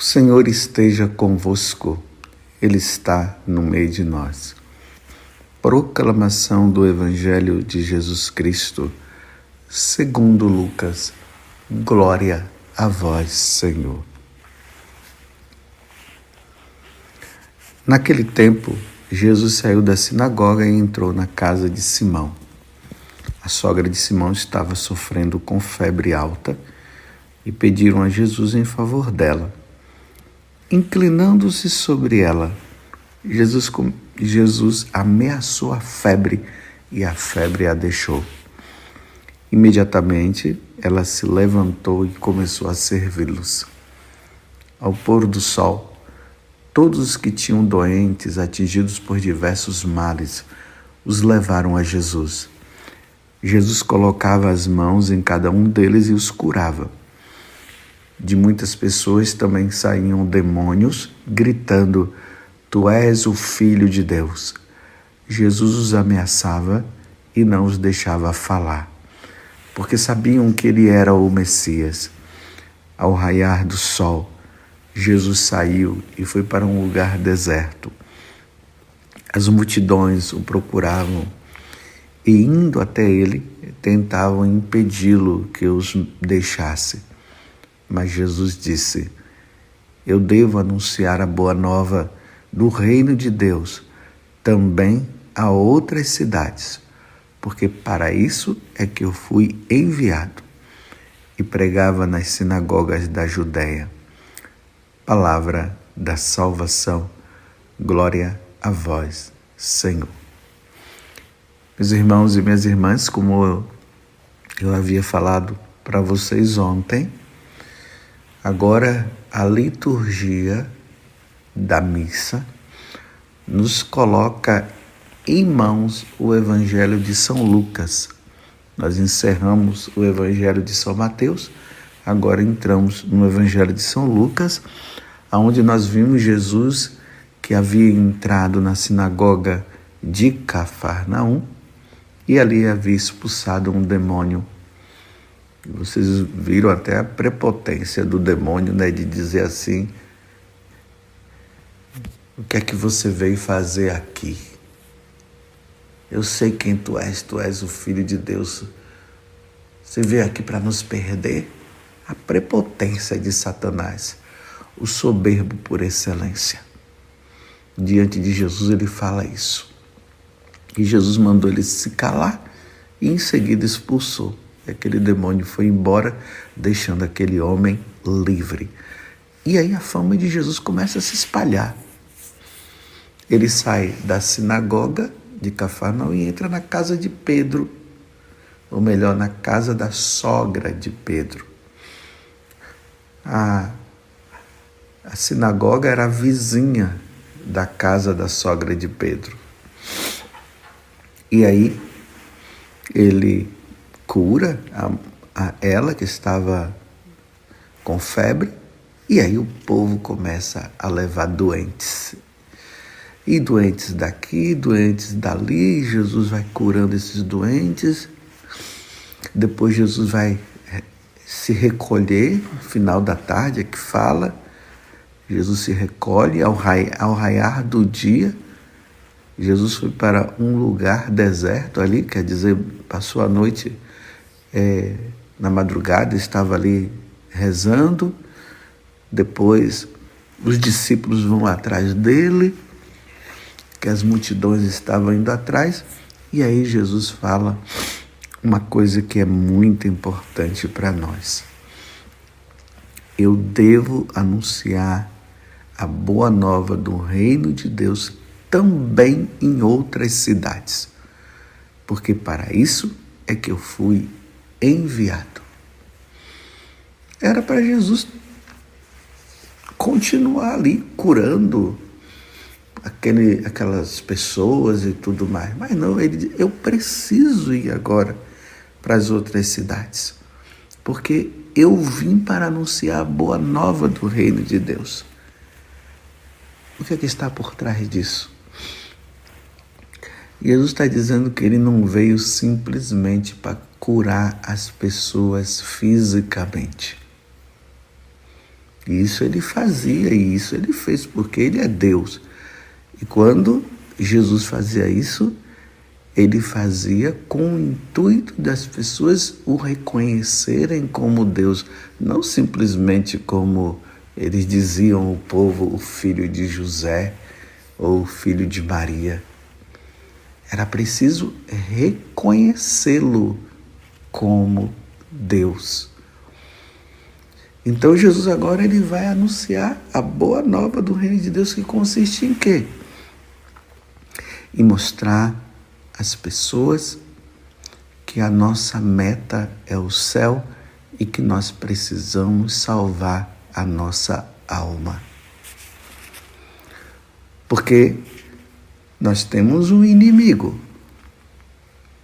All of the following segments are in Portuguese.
O Senhor esteja convosco, Ele está no meio de nós. Proclamação do Evangelho de Jesus Cristo, segundo Lucas. Glória a vós, Senhor. Naquele tempo, Jesus saiu da sinagoga e entrou na casa de Simão. A sogra de Simão estava sofrendo com febre alta e pediram a Jesus em favor dela. Inclinando-se sobre ela, Jesus, Jesus ameaçou a febre e a febre a deixou. Imediatamente ela se levantou e começou a servi-los. Ao pôr do sol, todos os que tinham doentes atingidos por diversos males os levaram a Jesus. Jesus colocava as mãos em cada um deles e os curava de muitas pessoas também saíam demônios gritando: Tu és o Filho de Deus. Jesus os ameaçava e não os deixava falar, porque sabiam que ele era o Messias. Ao raiar do sol, Jesus saiu e foi para um lugar deserto. As multidões o procuravam e, indo até ele, tentavam impedi-lo que os deixasse. Mas Jesus disse: Eu devo anunciar a boa nova do reino de Deus também a outras cidades, porque para isso é que eu fui enviado. E pregava nas sinagogas da Judéia. Palavra da salvação. Glória a vós, Senhor. Meus irmãos e minhas irmãs, como eu havia falado para vocês ontem, Agora, a liturgia da missa nos coloca em mãos o Evangelho de São Lucas. Nós encerramos o Evangelho de São Mateus, agora entramos no Evangelho de São Lucas, onde nós vimos Jesus que havia entrado na sinagoga de Cafarnaum e ali havia expulsado um demônio vocês viram até a prepotência do demônio, né, de dizer assim: O que é que você veio fazer aqui? Eu sei quem tu és, tu és o filho de Deus. Você veio aqui para nos perder? A prepotência de Satanás, o soberbo por excelência. Diante de Jesus ele fala isso. E Jesus mandou ele se calar e em seguida expulsou aquele demônio foi embora, deixando aquele homem livre. E aí a fama de Jesus começa a se espalhar. Ele sai da sinagoga de Cafarnaum e entra na casa de Pedro, ou melhor, na casa da sogra de Pedro. A, a sinagoga era a vizinha da casa da sogra de Pedro. E aí ele cura a, a ela que estava com febre, e aí o povo começa a levar doentes. E doentes daqui, doentes dali, Jesus vai curando esses doentes. Depois Jesus vai eh, se recolher, no final da tarde é que fala. Jesus se recolhe ao, ao raiar do dia. Jesus foi para um lugar deserto ali, quer dizer, passou a noite é, na madrugada, estava ali rezando, depois os discípulos vão atrás dele, que as multidões estavam indo atrás, e aí Jesus fala uma coisa que é muito importante para nós. Eu devo anunciar a boa nova do reino de Deus também em outras cidades, porque para isso é que eu fui enviado. Era para Jesus continuar ali curando aquele, aquelas pessoas e tudo mais. Mas não, ele eu preciso ir agora para as outras cidades, porque eu vim para anunciar a boa nova do reino de Deus. O que, é que está por trás disso? Jesus está dizendo que ele não veio simplesmente para curar as pessoas fisicamente. Isso ele fazia e isso ele fez porque ele é Deus. E quando Jesus fazia isso, ele fazia com o intuito das pessoas o reconhecerem como Deus, não simplesmente como eles diziam o povo, o filho de José ou o filho de Maria. Era preciso reconhecê-lo como Deus. Então Jesus agora ele vai anunciar a boa nova do reino de Deus que consiste em quê? Em mostrar às pessoas que a nossa meta é o céu e que nós precisamos salvar a nossa alma. Porque nós temos um inimigo.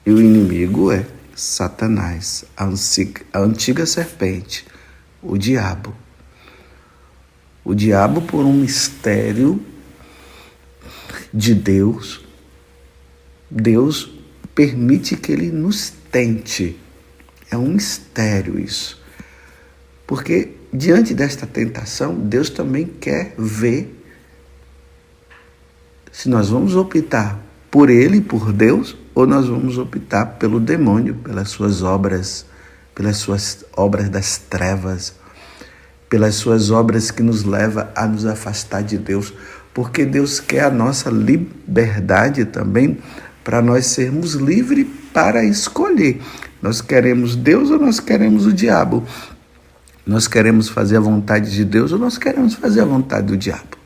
E o inimigo é Satanás, a antiga, serpente, o diabo. O diabo, por um mistério de Deus, Deus permite que ele nos tente. É um mistério isso. Porque diante desta tentação, Deus também quer ver se nós vamos optar por Ele, por Deus, ou nós vamos optar pelo demônio, pelas suas obras, pelas suas obras das trevas, pelas suas obras que nos leva a nos afastar de Deus, porque Deus quer a nossa liberdade também para nós sermos livres para escolher. Nós queremos Deus ou nós queremos o diabo? Nós queremos fazer a vontade de Deus ou nós queremos fazer a vontade do diabo?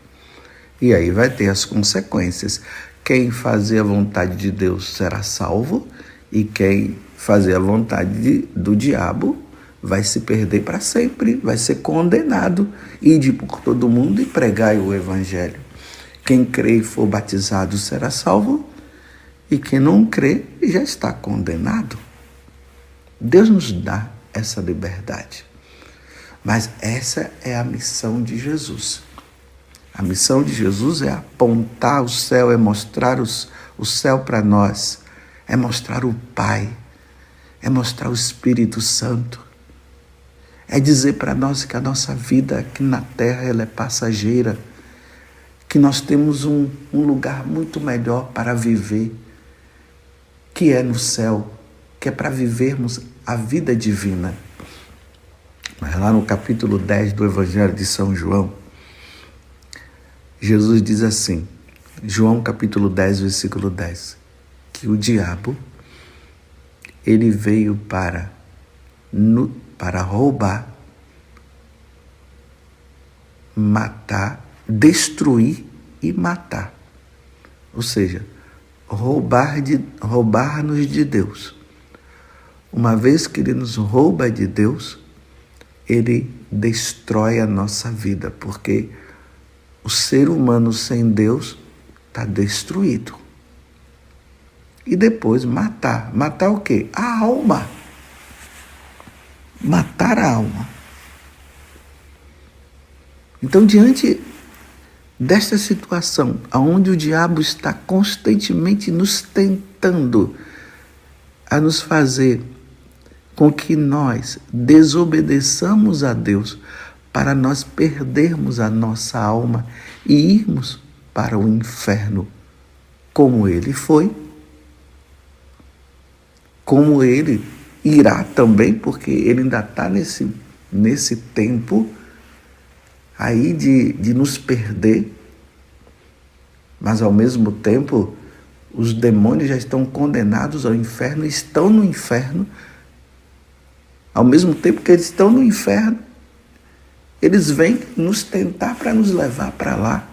E aí vai ter as consequências. Quem fazer a vontade de Deus será salvo, e quem fazer a vontade de, do diabo vai se perder para sempre, vai ser condenado. Ide por todo mundo e pregai o evangelho. Quem crê e for batizado será salvo, e quem não crê já está condenado. Deus nos dá essa liberdade. Mas essa é a missão de Jesus. A missão de Jesus é apontar o céu, é mostrar os, o céu para nós, é mostrar o Pai, é mostrar o Espírito Santo, é dizer para nós que a nossa vida aqui na terra ela é passageira, que nós temos um, um lugar muito melhor para viver, que é no céu, que é para vivermos a vida divina. Mas lá no capítulo 10 do Evangelho de São João, Jesus diz assim, João capítulo 10, versículo 10, que o diabo ele veio para para roubar, matar, destruir e matar. Ou seja, roubar de roubar-nos de Deus. Uma vez que ele nos rouba de Deus, ele destrói a nossa vida, porque o ser humano sem Deus está destruído. E depois matar. Matar o quê? A alma. Matar a alma. Então, diante desta situação, onde o diabo está constantemente nos tentando a nos fazer com que nós desobedeçamos a Deus, para nós perdermos a nossa alma e irmos para o inferno, como ele foi, como ele irá também, porque ele ainda está nesse, nesse tempo aí de, de nos perder, mas ao mesmo tempo os demônios já estão condenados ao inferno, estão no inferno, ao mesmo tempo que eles estão no inferno, eles vêm nos tentar para nos levar para lá.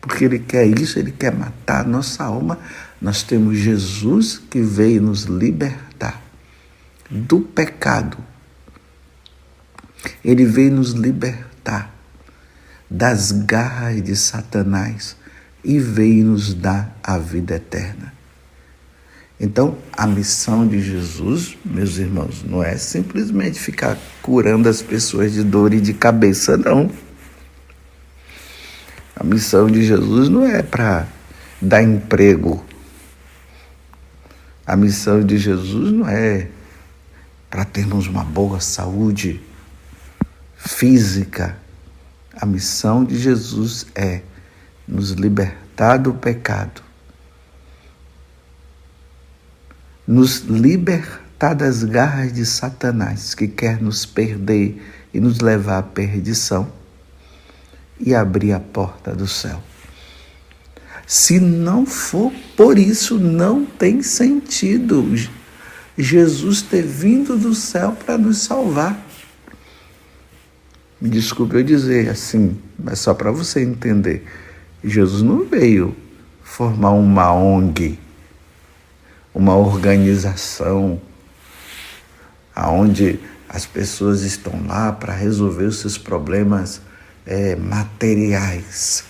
Porque ele quer isso, ele quer matar a nossa alma. Nós temos Jesus que veio nos libertar do pecado. Ele veio nos libertar das garras de Satanás e veio nos dar a vida eterna. Então, a missão de Jesus, meus irmãos, não é simplesmente ficar curando as pessoas de dor e de cabeça, não. A missão de Jesus não é para dar emprego. A missão de Jesus não é para termos uma boa saúde. física. A missão de Jesus é nos libertar do pecado, nos libertar das garras de Satanás, que quer nos perder e nos levar à perdição, e abrir a porta do céu. Se não for por isso, não tem sentido Jesus ter vindo do céu para nos salvar. Me desculpe eu dizer assim, mas só para você entender. Jesus não veio formar uma ONG, uma organização, aonde as pessoas estão lá para resolver os seus problemas é, materiais.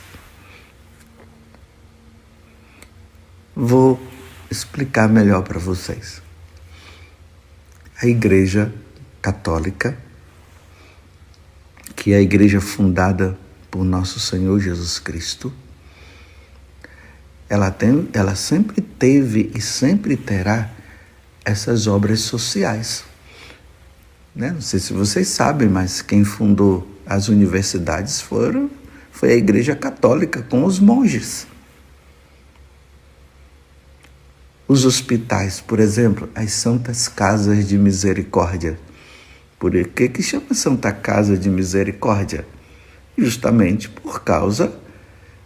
Vou explicar melhor para vocês. A Igreja Católica, que é a igreja fundada por nosso Senhor Jesus Cristo, ela, tem, ela sempre teve e sempre terá essas obras sociais. Né? Não sei se vocês sabem, mas quem fundou as universidades foram, foi a Igreja Católica com os monges. Os hospitais, por exemplo, as Santas Casas de Misericórdia. Por que, que chama Santa Casa de Misericórdia? Justamente por causa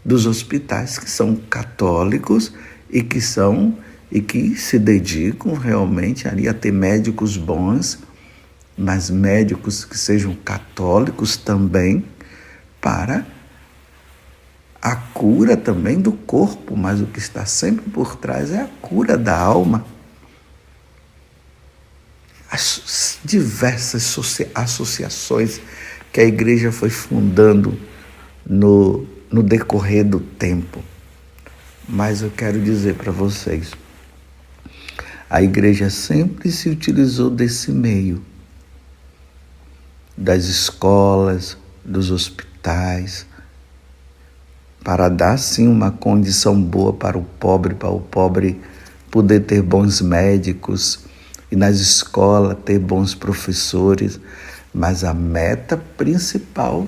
dos hospitais que são católicos e que são e que se dedicam realmente ali a ter médicos bons, mas médicos que sejam católicos também para a cura também do corpo, mas o que está sempre por trás é a cura da alma. As diversas associações que a igreja foi fundando no, no decorrer do tempo. Mas eu quero dizer para vocês, a igreja sempre se utilizou desse meio, das escolas, dos hospitais, para dar sim uma condição boa para o pobre, para o pobre poder ter bons médicos e nas escolas ter bons professores, mas a meta principal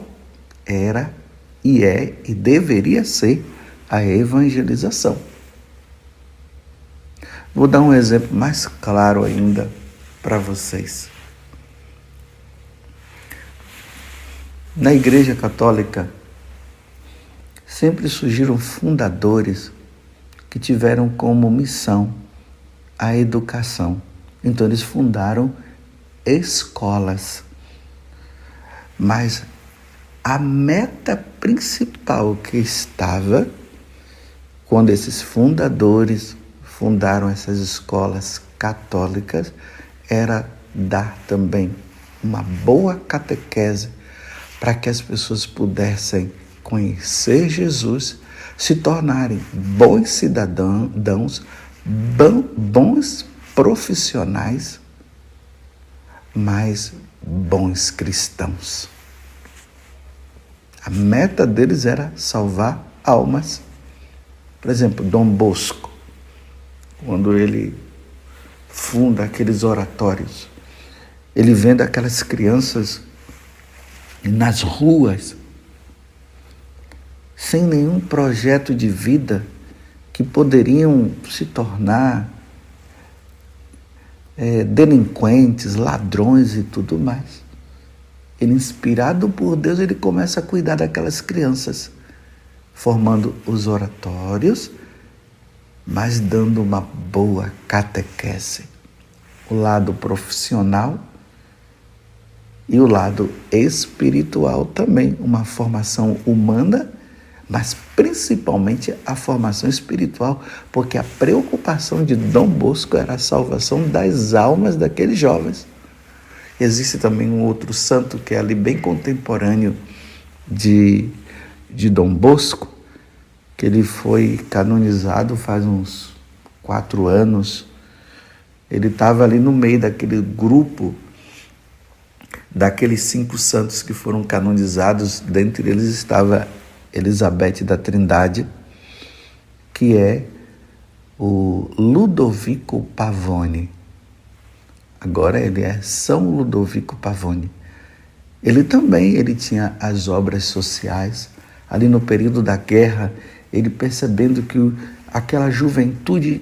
era e é e deveria ser a evangelização. Vou dar um exemplo mais claro ainda para vocês. Na Igreja Católica, sempre surgiram fundadores que tiveram como missão a educação. Então eles fundaram escolas. Mas a meta principal que estava quando esses fundadores fundaram essas escolas católicas era dar também uma boa catequese para que as pessoas pudessem conhecer Jesus, se tornarem bons cidadãos, bons profissionais, mas bons cristãos. A meta deles era salvar almas. Por exemplo, Dom Bosco, quando ele funda aqueles oratórios, ele vendo aquelas crianças nas ruas sem nenhum projeto de vida que poderiam se tornar é, delinquentes, ladrões e tudo mais. Ele, inspirado por Deus, ele começa a cuidar daquelas crianças, formando os oratórios, mas dando uma boa catequese. O lado profissional e o lado espiritual também, uma formação humana mas principalmente a formação espiritual, porque a preocupação de Dom Bosco era a salvação das almas daqueles jovens. Existe também um outro santo que é ali bem contemporâneo de, de Dom Bosco, que ele foi canonizado faz uns quatro anos. Ele estava ali no meio daquele grupo daqueles cinco santos que foram canonizados, dentre eles estava Elizabeth da Trindade, que é o Ludovico Pavone. Agora ele é São Ludovico Pavone. Ele também ele tinha as obras sociais. Ali no período da guerra, ele percebendo que aquela juventude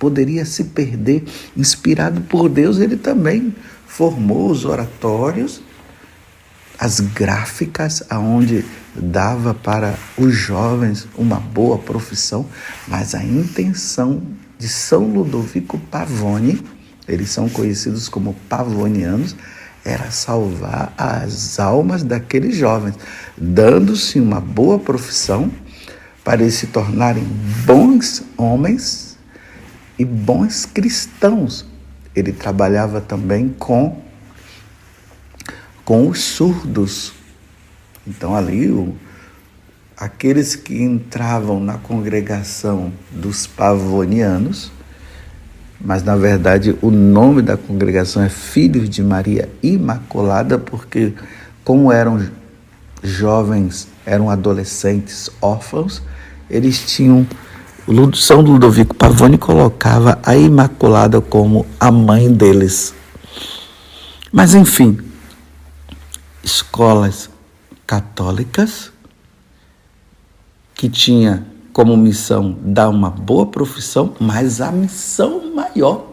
poderia se perder, inspirado por Deus, ele também formou os oratórios, as gráficas, aonde dava para os jovens uma boa profissão, mas a intenção de São Ludovico Pavone, eles são conhecidos como pavonianos, era salvar as almas daqueles jovens, dando-se uma boa profissão para eles se tornarem bons homens e bons cristãos. Ele trabalhava também com com os surdos. Então ali o, aqueles que entravam na congregação dos pavonianos mas na verdade o nome da congregação é Filhos de Maria Imaculada, porque como eram jovens, eram adolescentes órfãos, eles tinham São Ludovico Pavone colocava a Imaculada como a mãe deles. Mas enfim, escolas católicas que tinha como missão dar uma boa profissão, mas a missão maior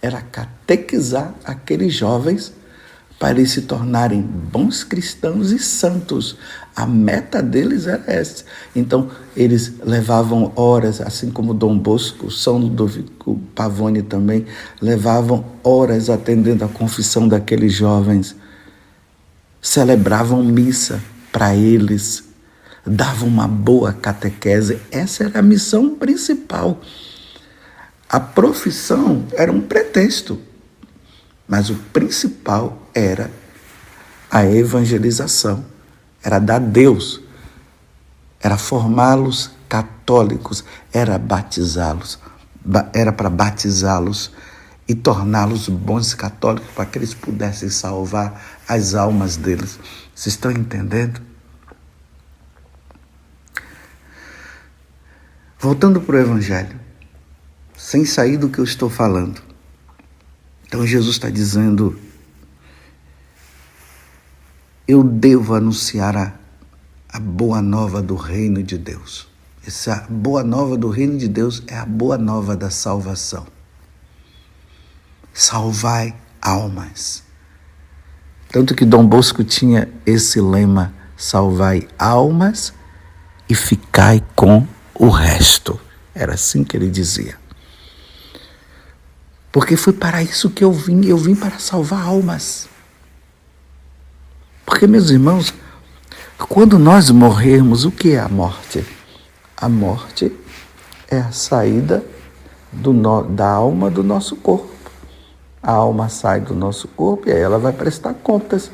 era catequizar aqueles jovens para eles se tornarem bons cristãos e santos. A meta deles era essa. Então, eles levavam horas, assim como Dom Bosco, São Ludovico Pavone também, levavam horas atendendo a confissão daqueles jovens. Celebravam missa para eles, dava uma boa catequese. Essa era a missão principal. A profissão era um pretexto, mas o principal era a evangelização, era dar Deus, era formá-los católicos, era batizá-los, era para batizá-los e torná-los bons católicos para que eles pudessem salvar as almas deles. Vocês estão entendendo? Voltando para o Evangelho, sem sair do que eu estou falando. Então Jesus está dizendo: eu devo anunciar a, a boa nova do reino de Deus. Essa boa nova do reino de Deus é a boa nova da salvação. Salvai almas. Tanto que Dom Bosco tinha esse lema: salvai almas e ficai com o resto. Era assim que ele dizia. Porque foi para isso que eu vim, eu vim para salvar almas. Porque, meus irmãos, quando nós morrermos, o que é a morte? A morte é a saída no, da alma do nosso corpo. A alma sai do nosso corpo e aí ela vai prestar contas.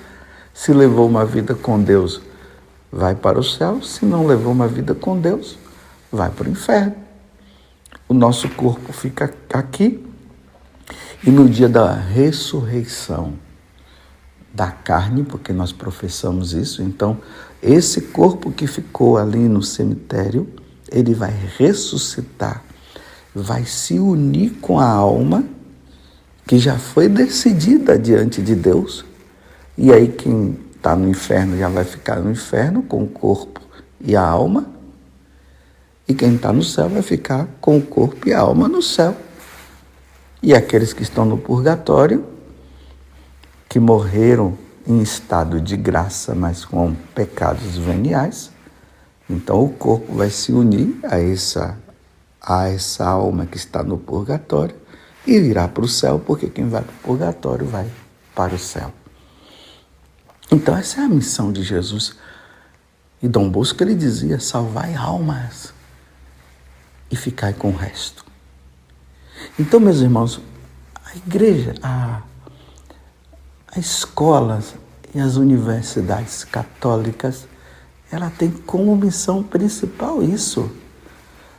Se levou uma vida com Deus, vai para o céu. Se não levou uma vida com Deus, vai para o inferno. O nosso corpo fica aqui e no dia da ressurreição da carne, porque nós professamos isso, então esse corpo que ficou ali no cemitério, ele vai ressuscitar, vai se unir com a alma que já foi decidida diante de Deus. E aí quem está no inferno já vai ficar no inferno com o corpo e a alma e quem está no céu vai ficar com o corpo e a alma no céu. E aqueles que estão no purgatório, que morreram em estado de graça, mas com pecados veniais, então o corpo vai se unir a essa, a essa alma que está no purgatório e irá para o céu, porque quem vai para o purgatório vai para o céu. Então essa é a missão de Jesus. E Dom Bosco ele dizia: salvai almas e ficai com o resto. Então, meus irmãos, a igreja, a, a escolas e as universidades católicas, ela tem como missão principal isso,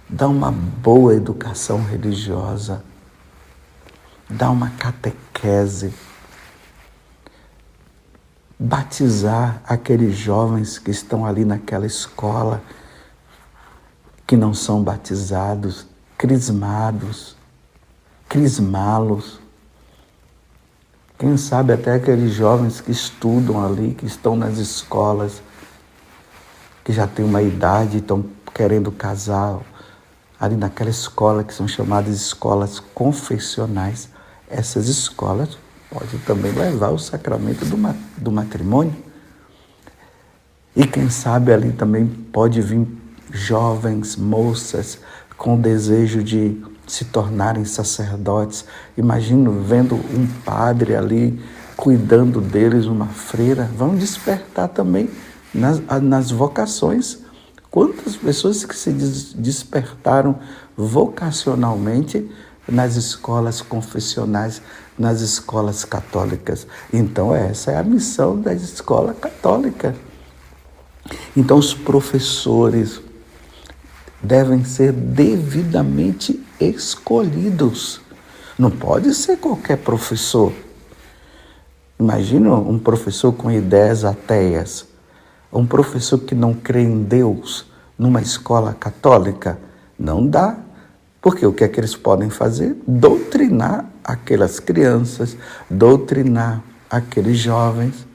dar uma boa educação religiosa, dar uma catequese, batizar aqueles jovens que estão ali naquela escola que não são batizados, crismados, crismá-los, Quem sabe até aqueles jovens que estudam ali, que estão nas escolas, que já têm uma idade e estão querendo casar, ali naquela escola que são chamadas escolas confessionais. Essas escolas podem também levar o sacramento do, matrimônio. E quem sabe ali também pode vir jovens, moças, com desejo de se tornarem sacerdotes. Imagino vendo um padre ali cuidando deles, uma freira. Vão despertar também nas, nas vocações. Quantas pessoas que se despertaram vocacionalmente nas escolas confessionais, nas escolas católicas. Então, essa é a missão da escola católica. Então, os professores devem ser devidamente escolhidos. Não pode ser qualquer professor. Imagina um professor com ideias ateias, um professor que não crê em Deus numa escola católica. Não dá. Porque o que é que eles podem fazer? Doutrinar aquelas crianças, doutrinar aqueles jovens,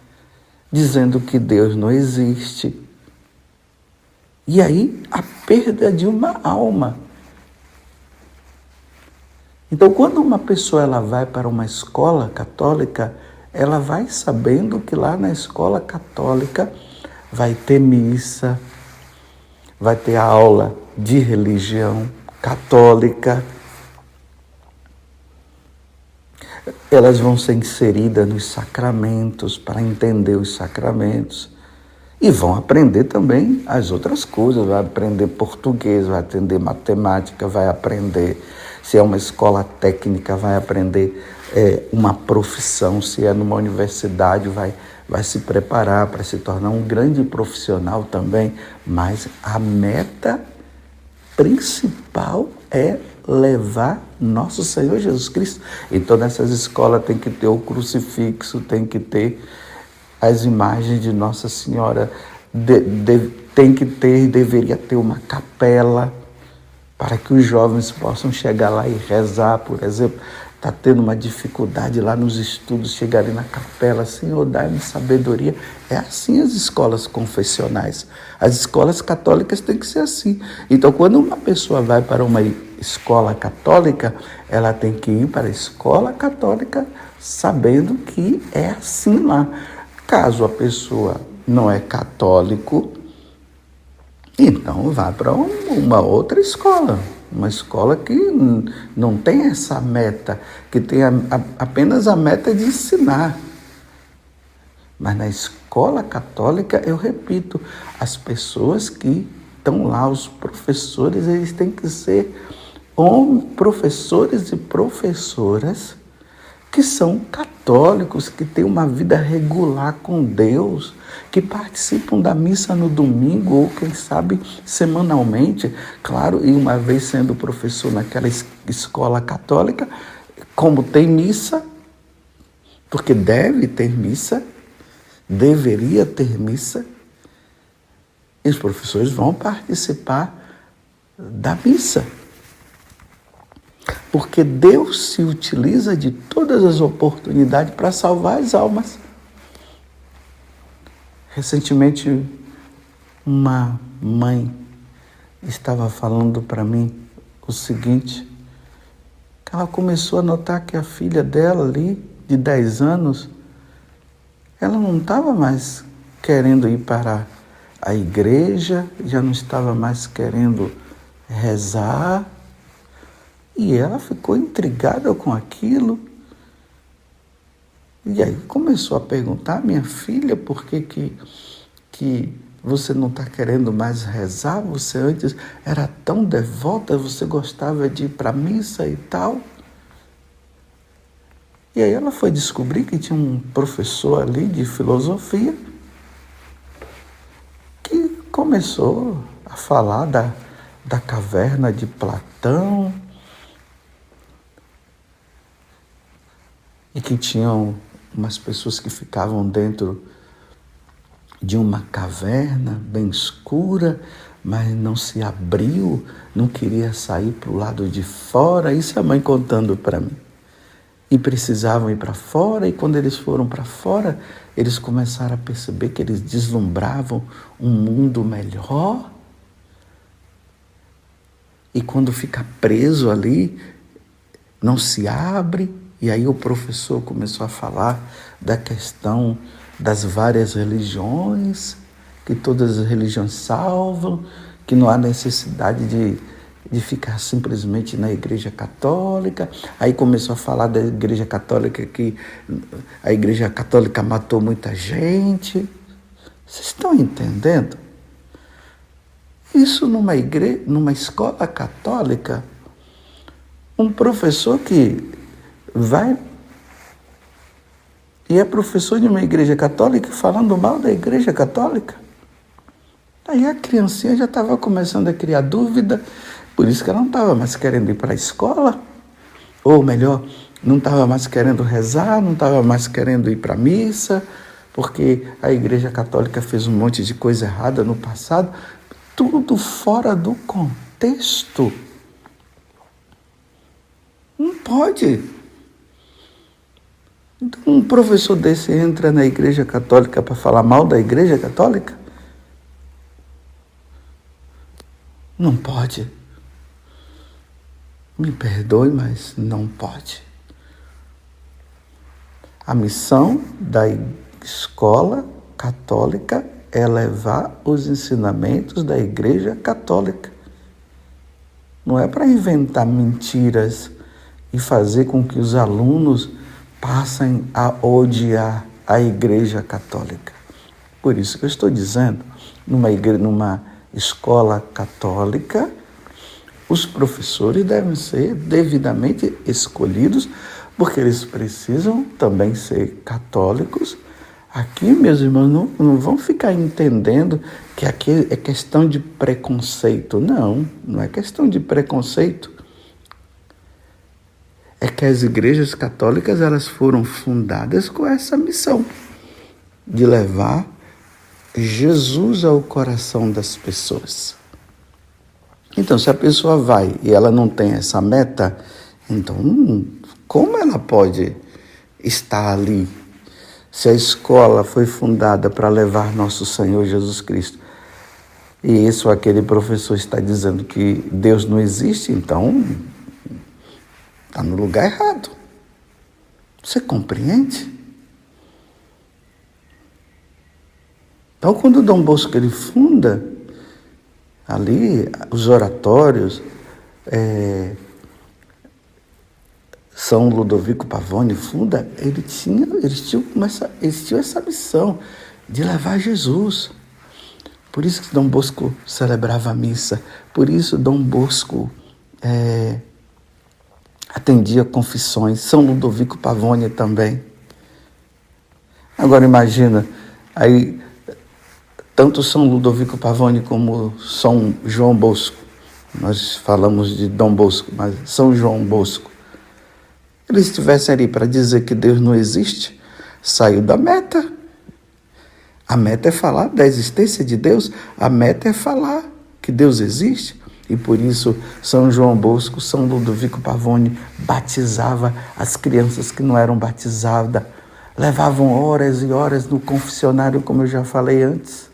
dizendo que Deus não existe, e aí a perda de uma alma. Então, quando uma pessoa ela vai para uma escola católica, ela vai sabendo que lá na escola católica vai ter missa, vai ter aula de religião católica. Elas vão ser inseridas nos sacramentos para entender os sacramentos. E vão aprender também as outras coisas, vai aprender português, vai aprender matemática, vai aprender, se é uma escola técnica, vai aprender é, uma profissão, se é numa universidade, vai, vai se preparar para se tornar um grande profissional também. Mas a meta principal é levar nosso Senhor Jesus Cristo. Então, nessas escolas tem que ter o crucifixo, tem que ter as imagens de Nossa Senhora. De, de, tem que ter, deveria ter uma capela para que os jovens possam chegar lá e rezar, por exemplo. Está tendo uma dificuldade lá nos estudos, chegarem na capela, Senhor, dá-me sabedoria. É assim as escolas confessionais. As escolas católicas têm que ser assim. Então, quando uma pessoa vai para uma escola católica, ela tem que ir para a escola católica sabendo que é assim lá. Caso a pessoa não é católico, então vá para uma outra escola, uma escola que não tem essa meta, que tem apenas a meta de ensinar. Mas na escola católica, eu repito, as pessoas que estão lá, os professores, eles têm que ser professores e professoras que são católicos, que têm uma vida regular com Deus, que participam da missa no domingo ou, quem sabe, semanalmente. Claro, e uma vez sendo professor naquela escola católica, como tem missa, porque deve ter missa, deveria ter missa, e os professores vão participar da missa porque Deus se utiliza de todas as oportunidades para salvar as almas. Recentemente, uma mãe estava falando para mim o seguinte: que ela começou a notar que a filha dela ali, de 10 anos, ela não estava mais querendo ir para a igreja, já não estava mais querendo rezar, e ela ficou intrigada com aquilo. E aí começou a perguntar, minha filha, por que, que, que você não está querendo mais rezar? Você antes era tão devota, você gostava de ir para a missa e tal. E aí ela foi descobrir que tinha um professor ali de filosofia que começou a falar da, da caverna de Platão, e que tinham umas pessoas que ficavam dentro de uma caverna bem escura, mas não se abriu, não queria sair para o lado de fora. Isso a mãe contando para mim. e precisavam ir para fora, e quando eles foram para fora, eles começaram a perceber que eles deslumbravam um mundo melhor. E quando fica preso ali, não se abre, e aí o professor começou a falar da questão das várias religiões, que todas as religiões salvam, que não há necessidade de de ficar simplesmente na igreja católica. Aí começou a falar da igreja católica que a igreja católica matou muita gente. Vocês estão entendendo? Isso numa igreja, numa escola católica, um professor que vai e é professor de uma igreja católica falando mal da igreja católica. Aí a criancinha já estava começando a criar dúvida por isso que ela não estava mais querendo ir para a escola, ou melhor, não estava mais querendo rezar, não estava mais querendo ir para a missa, porque a Igreja Católica fez um monte de coisa errada no passado, tudo fora do contexto. Não pode. Então, um professor desse entra na Igreja Católica para falar mal da Igreja Católica? Não pode. Me perdoe, mas não pode. A missão da escola católica é levar os ensinamentos da Igreja Católica. Não é para inventar mentiras e fazer com que os alunos passem a odiar a Igreja Católica. Por isso que eu estou dizendo, numa, numa escola católica, os professores devem ser devidamente escolhidos, porque eles precisam também ser católicos. Aqui, meus irmãos, não, não vão ficar entendendo que aqui é questão de preconceito. Não, não é questão de preconceito. É que as igrejas católicas elas foram fundadas com essa missão de levar Jesus ao coração das pessoas. Então, se a pessoa vai e ela não tem essa meta, então como ela pode estar ali? Se a escola foi fundada para levar nosso Senhor Jesus Cristo e isso aquele professor está dizendo que Deus não existe, então está no lugar errado. Você compreende? Então, quando Dom Bosco ele funda Ali, os oratórios, é, São Ludovico Pavone funda, ele tinha, eles, tinham essa, eles tinham essa missão de levar Jesus. Por isso que Dom Bosco celebrava a missa, por isso Dom Bosco é, atendia confissões, São Ludovico Pavone também. Agora imagina, aí tanto São Ludovico Pavone como São João Bosco, nós falamos de Dom Bosco, mas São João Bosco, eles estivessem ali para dizer que Deus não existe, saiu da meta. A meta é falar da existência de Deus, a meta é falar que Deus existe. E por isso São João Bosco, São Ludovico Pavone batizava as crianças que não eram batizadas, levavam horas e horas no confessionário, como eu já falei antes.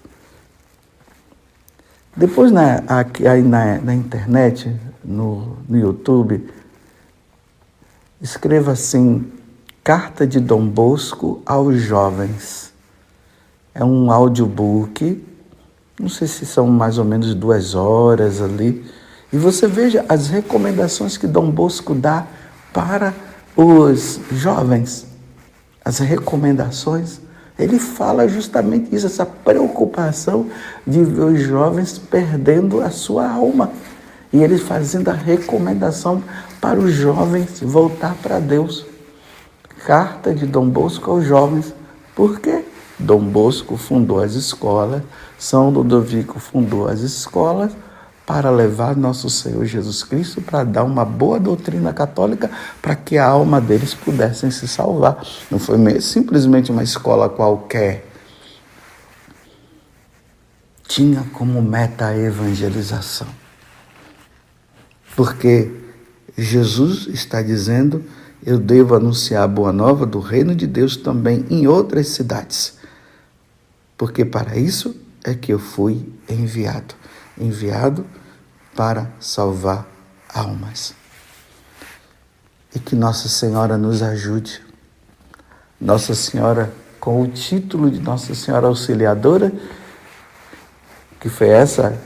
Depois, na, aí na, na internet, no, no YouTube, escreva assim: Carta de Dom Bosco aos Jovens. É um audiobook, não sei se são mais ou menos duas horas ali. E você veja as recomendações que Dom Bosco dá para os jovens. As recomendações. Ele fala justamente isso, essa preocupação de ver os jovens perdendo a sua alma. E ele fazendo a recomendação para os jovens voltar para Deus. Carta de Dom Bosco aos jovens. Por quê? Dom Bosco fundou as escolas, São Ludovico fundou as escolas, para levar nosso Senhor Jesus Cristo para dar uma boa doutrina católica para que a alma deles pudessem se salvar. Não foi simplesmente uma escola qualquer. Tinha como meta a evangelização. Porque Jesus está dizendo eu devo anunciar a boa nova do reino de Deus também em outras cidades. Porque para isso é que eu fui enviado enviado para salvar almas. E que Nossa Senhora nos ajude. Nossa Senhora, com o título de Nossa Senhora Auxiliadora, que foi essa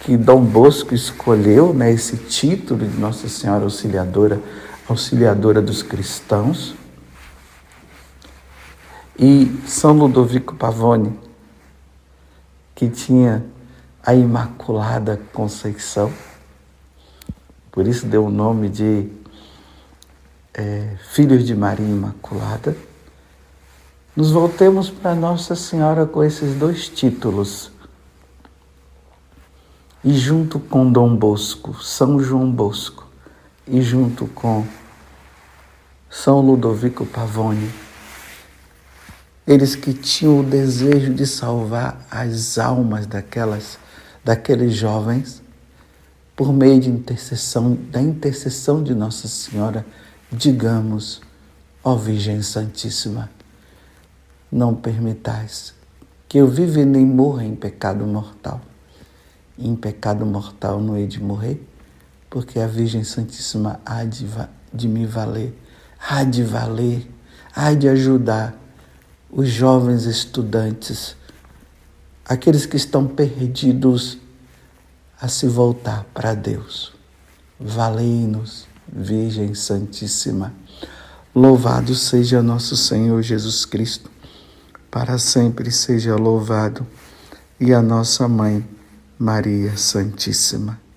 que Dom Bosco escolheu, né, esse título de Nossa Senhora Auxiliadora, auxiliadora dos cristãos. E São Ludovico Pavone, que tinha a Imaculada Conceição, por isso deu o nome de é, Filhos de Maria Imaculada. Nos voltemos para Nossa Senhora com esses dois títulos. E junto com Dom Bosco, São João Bosco, e junto com São Ludovico Pavone, eles que tinham o desejo de salvar as almas daquelas, daqueles jovens, por meio de intercessão, da intercessão de Nossa Senhora, digamos, ó Virgem Santíssima, não permitais que eu viva nem morra em pecado mortal. Em pecado mortal não hei de morrer, porque a Virgem Santíssima há de, de me valer, há de valer, há de ajudar os jovens estudantes, aqueles que estão perdidos a se voltar para Deus. Valei-nos, Virgem Santíssima. Louvado seja nosso Senhor Jesus Cristo, para sempre seja louvado, e a nossa mãe, Maria Santíssima.